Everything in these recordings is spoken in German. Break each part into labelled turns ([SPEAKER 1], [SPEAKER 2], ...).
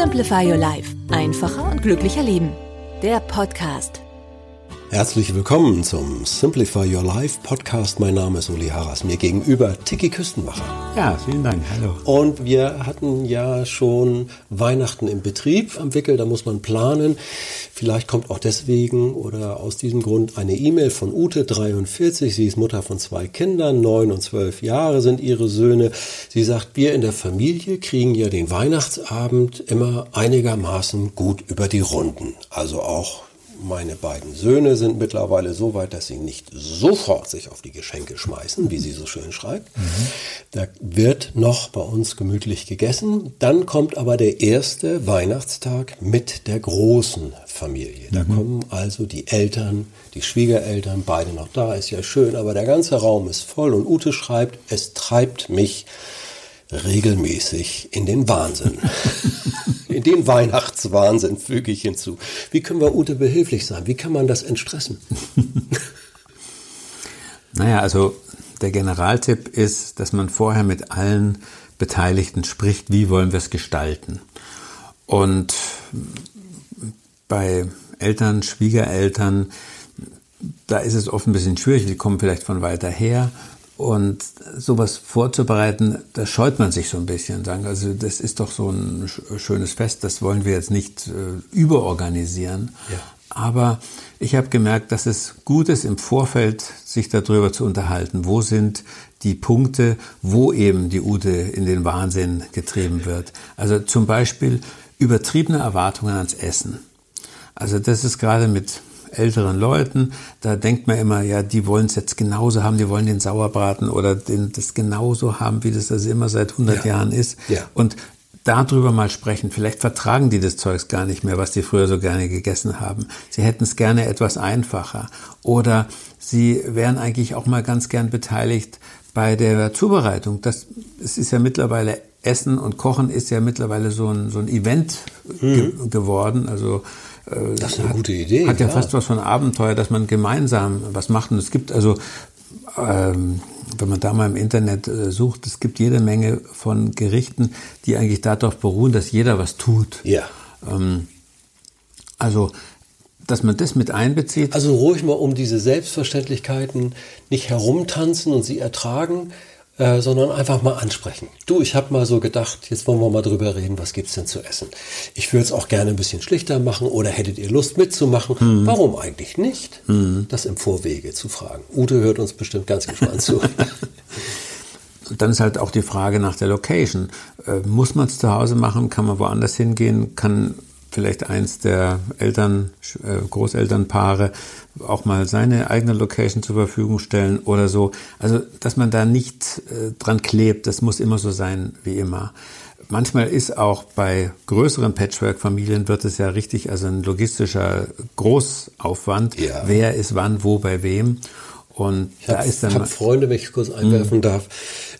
[SPEAKER 1] Simplify Your Life. Einfacher und glücklicher Leben. Der Podcast.
[SPEAKER 2] Herzlich willkommen zum Simplify Your Life Podcast. Mein Name ist Uli Harras. Mir gegenüber Tiki Küstenmacher.
[SPEAKER 3] Ja, vielen Dank. Hallo.
[SPEAKER 2] Und wir hatten ja schon Weihnachten im Betrieb am Wickel. Da muss man planen. Vielleicht kommt auch deswegen oder aus diesem Grund eine E-Mail von Ute, 43. Sie ist Mutter von zwei Kindern. Neun und zwölf Jahre sind ihre Söhne. Sie sagt, wir in der Familie kriegen ja den Weihnachtsabend immer einigermaßen gut über die Runden. Also auch meine beiden Söhne sind mittlerweile so weit, dass sie nicht sofort sich auf die Geschenke schmeißen, wie sie so schön schreibt. Mhm. Da wird noch bei uns gemütlich gegessen. Dann kommt aber der erste Weihnachtstag mit der großen Familie. Da mhm. kommen also die Eltern, die Schwiegereltern, beide noch da, ist ja schön, aber der ganze Raum ist voll und Ute schreibt, es treibt mich regelmäßig in den Wahnsinn. in den Weihnachtswahnsinn füge ich hinzu. Wie können wir Ute behilflich sein? Wie kann man das entstressen?
[SPEAKER 3] naja, also der Generaltipp ist, dass man vorher mit allen Beteiligten spricht, wie wollen wir es gestalten. Und bei Eltern, Schwiegereltern, da ist es oft ein bisschen schwierig, die kommen vielleicht von weiter her und sowas vorzubereiten, da scheut man sich so ein bisschen. Sagen, also das ist doch so ein schönes Fest, das wollen wir jetzt nicht äh, überorganisieren. Ja. Aber ich habe gemerkt, dass es gut ist, im Vorfeld sich darüber zu unterhalten. Wo sind die Punkte, wo eben die Ute in den Wahnsinn getrieben wird? Also zum Beispiel übertriebene Erwartungen ans Essen. Also das ist gerade mit älteren Leuten, da denkt man immer, ja, die wollen es jetzt genauso haben, die wollen den Sauerbraten oder den, das genauso haben, wie das, das immer seit 100 ja. Jahren ist. Ja. Und darüber mal sprechen. Vielleicht vertragen die das Zeugs gar nicht mehr, was die früher so gerne gegessen haben. Sie hätten es gerne etwas einfacher. Oder sie wären eigentlich auch mal ganz gern beteiligt bei der Zubereitung. Das, es ist ja mittlerweile Essen und Kochen ist ja mittlerweile so ein, so ein Event mhm. ge geworden. Also
[SPEAKER 2] äh, das ist eine hat, gute Idee.
[SPEAKER 3] Hat ja fast was von Abenteuer, dass man gemeinsam was macht. Und es gibt also, ähm, wenn man da mal im Internet äh, sucht, es gibt jede Menge von Gerichten, die eigentlich darauf beruhen, dass jeder was tut.
[SPEAKER 2] Ja. Ähm,
[SPEAKER 3] also dass man das mit einbezieht.
[SPEAKER 2] Also ruhig mal um diese Selbstverständlichkeiten nicht herumtanzen und sie ertragen, äh, sondern einfach mal ansprechen. Du, ich habe mal so gedacht, jetzt wollen wir mal drüber reden, was gibt's denn zu essen? Ich würde es auch gerne ein bisschen schlichter machen oder hättet ihr Lust mitzumachen? Mhm. Warum eigentlich nicht? Mhm. Das im Vorwege zu fragen. Ute hört uns bestimmt ganz gespannt zu.
[SPEAKER 3] dann ist halt auch die Frage nach der Location. Äh, muss man es zu Hause machen? Kann man woanders hingehen? Kann vielleicht eins der Eltern, äh, Großelternpaare auch mal seine eigene Location zur Verfügung stellen oder so. Also, dass man da nicht äh, dran klebt, das muss immer so sein wie immer. Manchmal ist auch bei größeren Patchwork-Familien wird es ja richtig, also ein logistischer Großaufwand. Ja. Wer ist wann, wo, bei wem. Und
[SPEAKER 2] ich da hab, ist dann. Ich habe Freunde, wenn ich kurz einwerfen mhm. darf.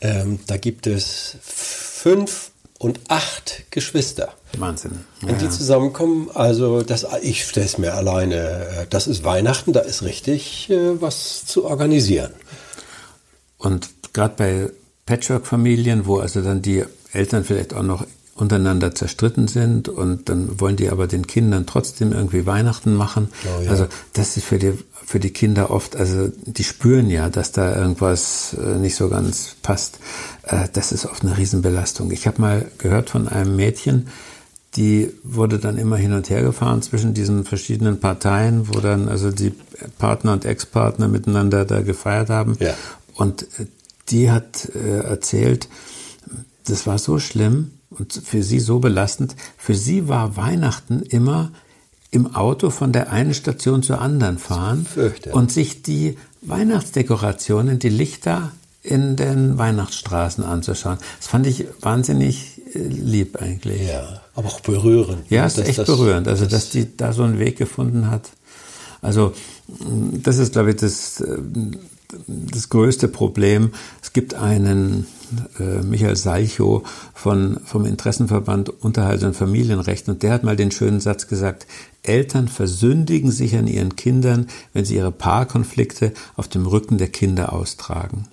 [SPEAKER 2] Ähm, da gibt es fünf und acht Geschwister.
[SPEAKER 3] Wahnsinn.
[SPEAKER 2] Ja. Wenn die zusammenkommen, also das, ich stelle es mir alleine, äh, das ist Weihnachten, da ist richtig äh, was zu organisieren.
[SPEAKER 3] Und gerade bei Patchwork-Familien, wo also dann die Eltern vielleicht auch noch untereinander zerstritten sind und dann wollen die aber den Kindern trotzdem irgendwie Weihnachten machen. Oh, ja. Also das ist für die, für die Kinder oft, also die spüren ja, dass da irgendwas äh, nicht so ganz passt. Äh, das ist oft eine Riesenbelastung. Ich habe mal gehört von einem Mädchen, die wurde dann immer hin und her gefahren zwischen diesen verschiedenen Parteien, wo dann also die Partner und Ex-Partner miteinander da gefeiert haben. Ja. Und äh, die hat erzählt, das war so schlimm, und für sie so belastend. Für sie war Weihnachten immer im Auto von der einen Station zur anderen fahren und sich die Weihnachtsdekorationen, die Lichter in den Weihnachtsstraßen anzuschauen. Das fand ich wahnsinnig äh, lieb eigentlich.
[SPEAKER 2] Ja, aber auch berührend.
[SPEAKER 3] Ja, es ist echt das, berührend. Also, dass die da so einen Weg gefunden hat. Also, das ist, glaube ich, das, äh, das größte Problem. Es gibt einen äh, Michael Salchow von, vom Interessenverband Unterhalt und Familienrecht und der hat mal den schönen Satz gesagt, Eltern versündigen sich an ihren Kindern, wenn sie ihre Paarkonflikte auf dem Rücken der Kinder austragen.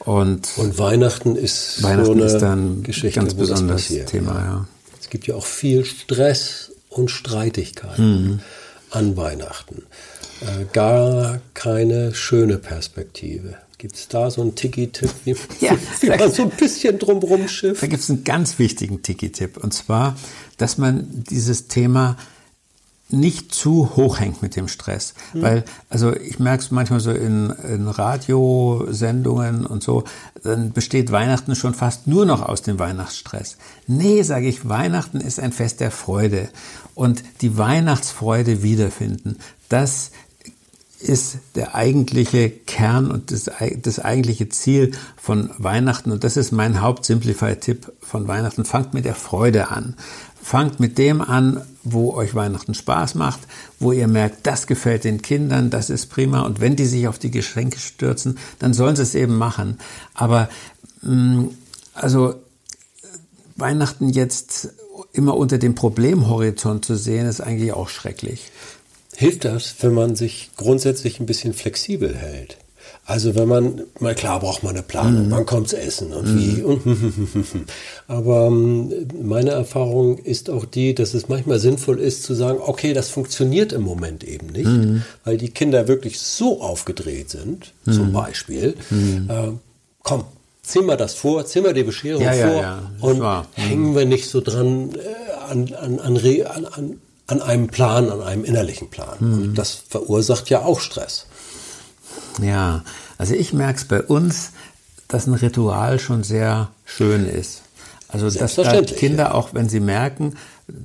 [SPEAKER 3] Und,
[SPEAKER 2] und Weihnachten ist
[SPEAKER 3] Weihnachten so eine ist dann Geschichte, ganz besonderes Thema. Ja.
[SPEAKER 2] Es gibt ja auch viel Stress und Streitigkeiten mhm. an Weihnachten. Äh, gar keine schöne Perspektive. Gibt es da so einen Tiki-Tipp, wie, ja, wie man so ein bisschen drumherum schifft?
[SPEAKER 3] Da gibt es einen ganz wichtigen Tiki-Tipp. Und zwar, dass man dieses Thema nicht zu hoch hängt mit dem Stress. Mhm. Weil, also ich merke es manchmal so in, in Radiosendungen und so, dann besteht Weihnachten schon fast nur noch aus dem Weihnachtsstress. Nee, sage ich, Weihnachten ist ein Fest der Freude. Und die Weihnachtsfreude wiederfinden, das ist der eigentliche Kern und das, das eigentliche Ziel von Weihnachten. Und das ist mein Haupt-Simplify-Tipp von Weihnachten. Fangt mit der Freude an. Fangt mit dem an, wo euch Weihnachten Spaß macht, wo ihr merkt, das gefällt den Kindern, das ist prima. Und wenn die sich auf die Geschenke stürzen, dann sollen sie es eben machen. Aber mh, mm, also Weihnachten jetzt immer unter dem Problemhorizont zu sehen, ist eigentlich auch schrecklich.
[SPEAKER 2] Hilft das, wenn man sich grundsätzlich ein bisschen flexibel hält? Also wenn man, mal klar braucht man eine Planung, mhm. wann kommt's essen und mhm. wie. Und Aber ähm, meine Erfahrung ist auch die, dass es manchmal sinnvoll ist zu sagen, okay, das funktioniert im Moment eben nicht, mhm. weil die Kinder wirklich so aufgedreht sind, zum mhm. Beispiel. Mhm. Äh, komm, zieh mal das vor, zieh mal die Bescherung ja, vor ja, ja. und mhm. hängen wir nicht so dran äh, an, an, an, an, an einem Plan, an einem innerlichen Plan. Und das verursacht ja auch Stress.
[SPEAKER 3] Ja, also ich merke es bei uns, dass ein Ritual schon sehr schön ist. Also dass da Kinder ja. auch, wenn sie merken,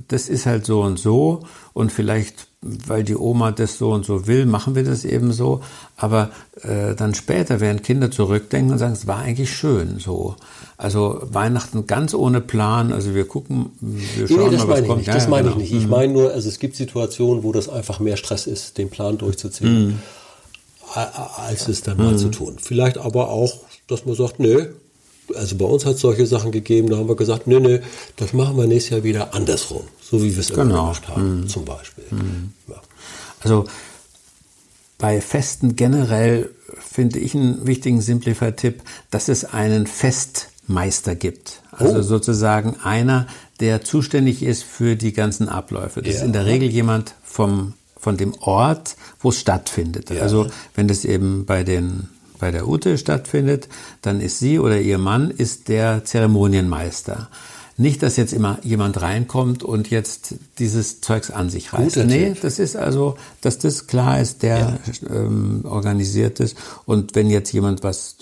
[SPEAKER 3] das ist halt so und so und vielleicht, weil die Oma das so und so will, machen wir das eben so. Aber äh, dann später werden Kinder zurückdenken und sagen, es war eigentlich schön so. Also Weihnachten ganz ohne Plan. Also wir gucken, wir
[SPEAKER 2] schauen nee, nee, mal, was kommt. Nicht. Ja, das meine genau. ich nicht. Ich mhm. meine nur, also es gibt Situationen, wo das einfach mehr Stress ist, den Plan durchzuziehen. Mhm als es dann mal mhm. zu tun. Vielleicht aber auch, dass man sagt, nö, also bei uns hat es solche Sachen gegeben, da haben wir gesagt, nö, nö, das machen wir nächstes Jahr wieder andersrum, so wie wir es immer genau. gemacht haben, mhm. zum Beispiel. Mhm.
[SPEAKER 3] Ja. Also bei Festen generell finde ich einen wichtigen Simplify-Tipp, dass es einen Festmeister gibt. Also oh. sozusagen einer, der zuständig ist für die ganzen Abläufe. Das ja. ist in der Regel jemand vom von dem Ort, wo es stattfindet. Ja. Also wenn das eben bei den bei der Ute stattfindet, dann ist sie oder ihr Mann ist der Zeremonienmeister. Nicht, dass jetzt immer jemand reinkommt und jetzt dieses Zeugs an sich reißt. Guter nee, Tipp. das ist also, dass das klar ist, der ja. ähm, organisiert ist. Und wenn jetzt jemand was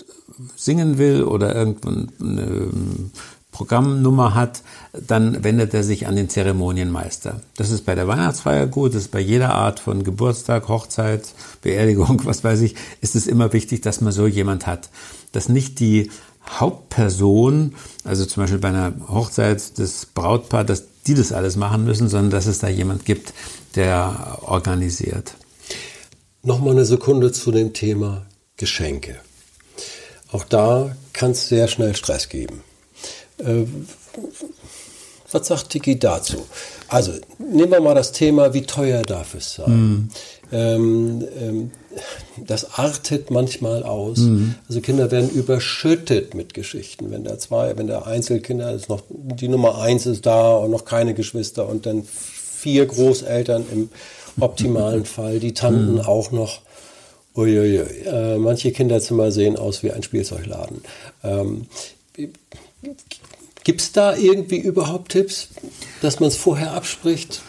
[SPEAKER 3] singen will oder irgendeine Programmnummer hat, dann wendet er sich an den Zeremonienmeister. Das ist bei der Weihnachtsfeier gut, das ist bei jeder Art von Geburtstag, Hochzeit, Beerdigung, was weiß ich, ist es immer wichtig, dass man so jemand hat. Dass nicht die Hauptperson, also zum Beispiel bei einer Hochzeit des Brautpaar, dass die das alles machen müssen, sondern dass es da jemand gibt, der organisiert.
[SPEAKER 2] Nochmal eine Sekunde zu dem Thema Geschenke. Auch da kann es sehr schnell Stress geben. Was sagt Tiki dazu? Also, nehmen wir mal das Thema, wie teuer darf es sein? Mm. Ähm, ähm, das artet manchmal aus. Mm. Also Kinder werden überschüttet mit Geschichten. Wenn der zwei, wenn der Einzelkinder ist noch, die Nummer eins ist da und noch keine Geschwister und dann vier Großeltern im optimalen Fall, die Tanten mm. auch noch. Uiuiui. Äh, manche Kinderzimmer sehen aus wie ein Spielzeugladen. Ähm, Gibt es da irgendwie überhaupt Tipps, dass man es vorher abspricht?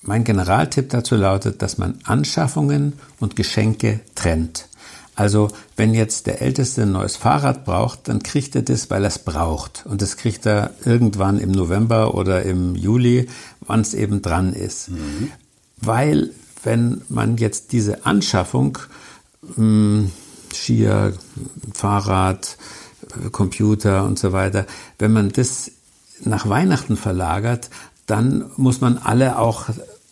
[SPEAKER 3] Mein Generaltipp dazu lautet, dass man Anschaffungen und Geschenke trennt. Also wenn jetzt der Älteste ein neues Fahrrad braucht, dann kriegt er das, weil er es braucht. Und das kriegt er irgendwann im November oder im Juli, wann es eben dran ist. Mhm. Weil wenn man jetzt diese Anschaffung mh, hm, Skier, Fahrrad, Computer und so weiter. Wenn man das nach Weihnachten verlagert, dann muss man alle auch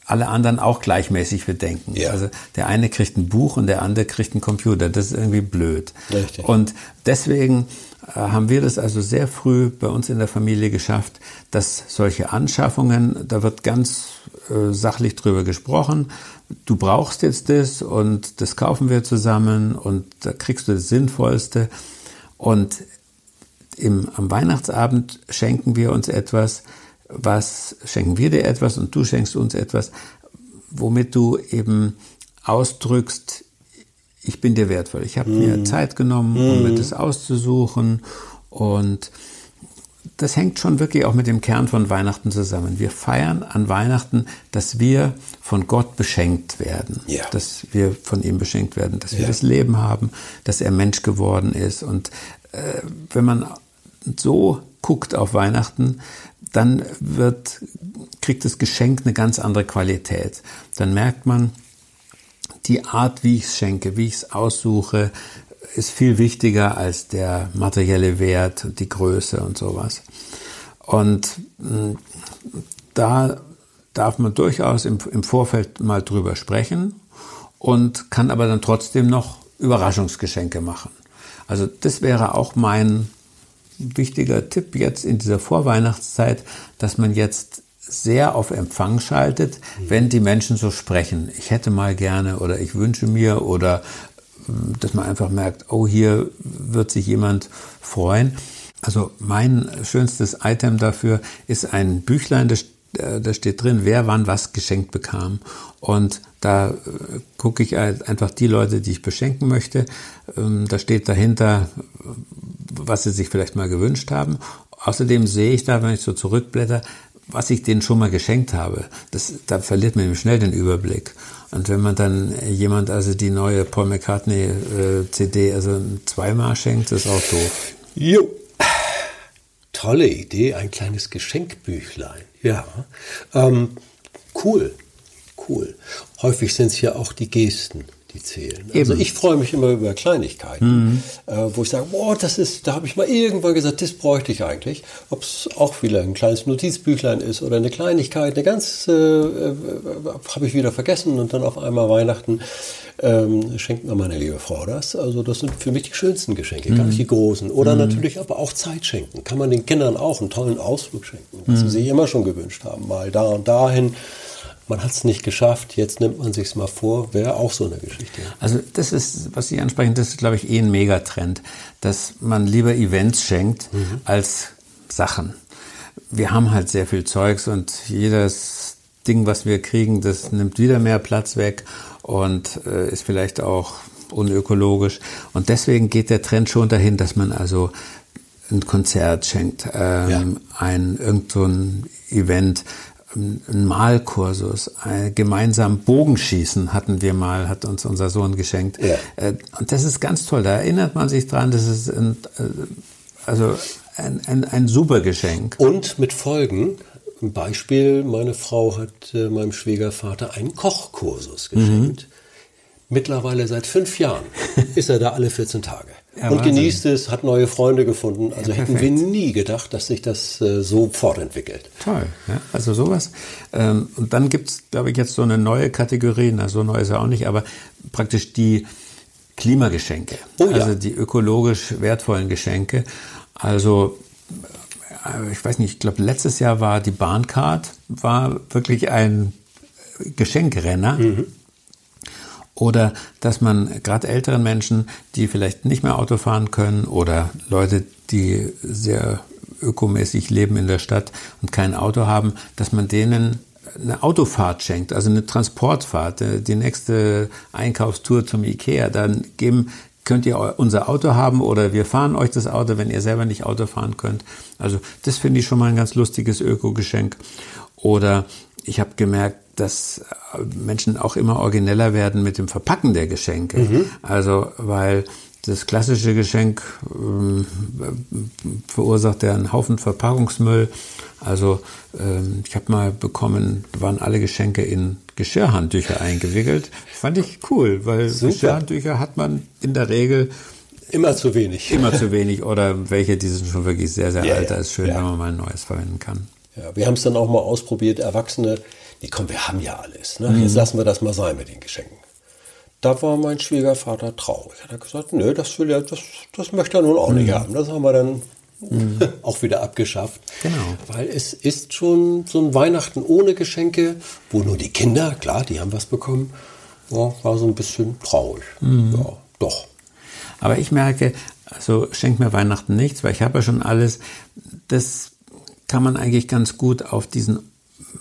[SPEAKER 3] alle anderen auch gleichmäßig bedenken. Ja. Also der eine kriegt ein Buch und der andere kriegt einen Computer. Das ist irgendwie blöd. Richtig. Und deswegen äh, haben wir das also sehr früh bei uns in der Familie geschafft, dass solche Anschaffungen, da wird ganz äh, sachlich drüber gesprochen. Du brauchst jetzt das und das kaufen wir zusammen und da kriegst du das Sinnvollste. Und im, am Weihnachtsabend schenken wir uns etwas, was schenken wir dir etwas und du schenkst uns etwas, womit du eben ausdrückst, ich bin dir wertvoll. Ich habe mm. mir mhm. Zeit genommen, um mm. mir das auszusuchen und das hängt schon wirklich auch mit dem Kern von Weihnachten zusammen. Wir feiern an Weihnachten, dass wir von Gott beschenkt werden, ja. dass wir von ihm beschenkt werden, dass wir ja. das Leben haben, dass er Mensch geworden ist. Und äh, wenn man so guckt auf Weihnachten, dann wird, kriegt das Geschenk eine ganz andere Qualität. Dann merkt man, die Art, wie ich es schenke, wie ich es aussuche, ist viel wichtiger als der materielle Wert und die Größe und sowas. Und hm, da darf man durchaus im, im Vorfeld mal drüber sprechen und kann aber dann trotzdem noch Überraschungsgeschenke machen. Also das wäre auch mein wichtiger Tipp jetzt in dieser Vorweihnachtszeit, dass man jetzt sehr auf Empfang schaltet, wenn die Menschen so sprechen. Ich hätte mal gerne oder ich wünsche mir oder dass man einfach merkt, oh, hier wird sich jemand freuen. Also mein schönstes Item dafür ist ein Büchlein, äh, da steht drin, wer wann was geschenkt bekam. Und da äh, gucke ich halt einfach die Leute, die ich beschenken möchte. Ähm, da steht dahinter, was sie sich vielleicht mal gewünscht haben. Außerdem sehe ich da, wenn ich so zurückblätter, was ich denen schon mal geschenkt habe. Das, da verliert man schnell den Überblick. Und wenn man dann jemand also die neue Paul McCartney äh, CD also zweimal schenkt, ist auch doof.
[SPEAKER 2] Jo. Tolle Idee, ein kleines Geschenkbüchlein. Ja. Ähm, cool. Cool. Häufig sind es ja auch die Gesten die zählen. Also Eben. Also ich freue mich immer über Kleinigkeiten, mhm. äh, wo ich sage, boah, das ist, da habe ich mal irgendwann gesagt, das bräuchte ich eigentlich. Ob es auch wieder ein kleines Notizbüchlein ist oder eine Kleinigkeit, eine ganz, äh, äh, habe ich wieder vergessen und dann auf einmal Weihnachten ähm, schenkt mir meine liebe Frau das. Also das sind für mich die schönsten Geschenke, mhm. gar nicht die großen. Oder mhm. natürlich aber auch Zeit schenken. Kann man den Kindern auch einen tollen Ausflug schenken, was sie mhm. sich immer schon gewünscht haben. Mal da und dahin man hat es nicht geschafft, jetzt nimmt man sich mal vor, wäre auch so eine Geschichte.
[SPEAKER 3] Also das ist, was Sie ansprechen, das ist, glaube ich, eh ein Megatrend, dass man lieber Events schenkt mhm. als Sachen. Wir haben halt sehr viel Zeugs und jedes Ding, was wir kriegen, das nimmt wieder mehr Platz weg und äh, ist vielleicht auch unökologisch. Und deswegen geht der Trend schon dahin, dass man also ein Konzert schenkt, ähm, ja. ein irgend so ein Event, ein Malkursus, ein gemeinsam Bogenschießen hatten wir mal, hat uns unser Sohn geschenkt. Ja. Äh, und das ist ganz toll. Da erinnert man sich dran, das ist ein, äh, also ein, ein, ein super Geschenk.
[SPEAKER 2] Und mit Folgen. Ein Beispiel, meine Frau hat äh, meinem Schwiegervater einen Kochkursus geschenkt. Mhm. Mittlerweile seit fünf Jahren ist er da alle 14 Tage. Ja, und genießt es, hat neue Freunde gefunden. Also ja, hätten wir nie gedacht, dass sich das äh, so fortentwickelt.
[SPEAKER 3] Toll, ja, also sowas. Ähm, und dann gibt es, glaube ich, jetzt so eine neue Kategorie, na so neu ist er auch nicht, aber praktisch die Klimageschenke. Oh, ja. Also die ökologisch wertvollen Geschenke. Also äh, ich weiß nicht, ich glaube letztes Jahr war die Bahncard, war wirklich ein Geschenkrenner. Mhm. Oder dass man gerade älteren Menschen, die vielleicht nicht mehr Auto fahren können oder Leute, die sehr ökomäßig leben in der Stadt und kein Auto haben, dass man denen eine Autofahrt schenkt, also eine Transportfahrt, äh, die nächste Einkaufstour zum Ikea, dann geben, könnt ihr unser Auto haben oder wir fahren euch das Auto, wenn ihr selber nicht Auto fahren könnt. Also das finde ich schon mal ein ganz lustiges Ökogeschenk. Oder ich habe gemerkt, dass Menschen auch immer origineller werden mit dem Verpacken der Geschenke. Mhm. Also, weil das klassische Geschenk ähm, verursacht ja einen Haufen Verpackungsmüll. Also ähm, ich habe mal bekommen, waren alle Geschenke in Geschirrhandtücher eingewickelt. Fand ich cool, weil Super. Geschirrhandtücher hat man in der Regel
[SPEAKER 2] Immer zu wenig.
[SPEAKER 3] Immer zu wenig oder welche, die sind schon wirklich sehr, sehr ja, alt. Da ist schön, ja. wenn man mal ein neues verwenden kann.
[SPEAKER 2] Ja, wir haben es dann auch mal ausprobiert. Erwachsene, die kommen, wir haben ja alles. Ne? Mhm. Jetzt lassen wir das mal sein mit den Geschenken. Da war mein Schwiegervater traurig. Er hat gesagt, nö, das will er, das, das möchte er nun auch mhm. nicht haben. Das haben wir dann mhm. auch wieder abgeschafft.
[SPEAKER 3] Genau.
[SPEAKER 2] Weil es ist schon so ein Weihnachten ohne Geschenke, wo nur die Kinder, klar, die haben was bekommen, ja, war so ein bisschen traurig. Mhm. Ja, doch.
[SPEAKER 3] Aber ich merke, also schenkt mir Weihnachten nichts, weil ich habe ja schon alles. Das kann man eigentlich ganz gut auf diesen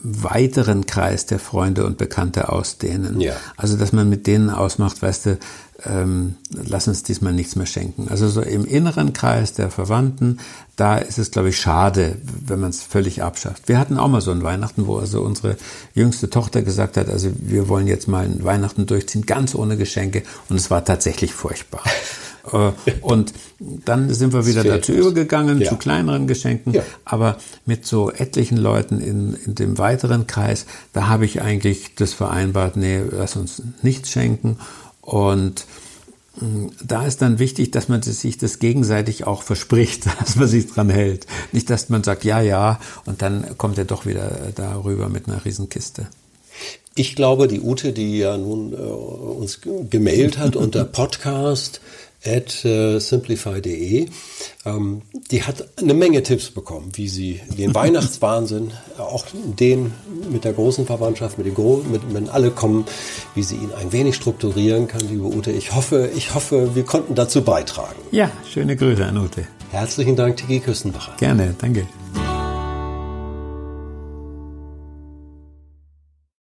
[SPEAKER 3] weiteren Kreis der Freunde und Bekannte ausdehnen. Ja. Also, dass man mit denen ausmacht, weißt du, ähm, lass uns diesmal nichts mehr schenken. Also so im inneren Kreis der Verwandten, da ist es, glaube ich, schade, wenn man es völlig abschafft. Wir hatten auch mal so ein Weihnachten, wo also unsere jüngste Tochter gesagt hat, also wir wollen jetzt mal ein Weihnachten durchziehen, ganz ohne Geschenke. Und es war tatsächlich furchtbar. Äh, und dann sind wir wieder dazu übergegangen, ja. zu kleineren Geschenken. Ja. Aber mit so etlichen Leuten in, in dem weiteren Kreis, da habe ich eigentlich das vereinbart, nee, lass uns nichts schenken. Und mm, da ist dann wichtig, dass man sich das gegenseitig auch verspricht, dass man sich dran hält. Nicht, dass man sagt, ja, ja, und dann kommt er doch wieder darüber mit einer Riesenkiste.
[SPEAKER 2] Ich glaube, die Ute, die ja nun äh, uns gemailt hat unter Podcast at äh, simplify.de. Ähm, die hat eine Menge Tipps bekommen, wie sie den Weihnachtswahnsinn, auch den mit der großen Verwandtschaft, mit den Gro mit, wenn alle kommen, wie sie ihn ein wenig strukturieren kann, liebe Ute. Ich hoffe, ich hoffe, wir konnten dazu beitragen.
[SPEAKER 3] Ja, schöne Grüße an Ute.
[SPEAKER 2] Herzlichen Dank, Tiki Küstenbacher.
[SPEAKER 3] Gerne, danke.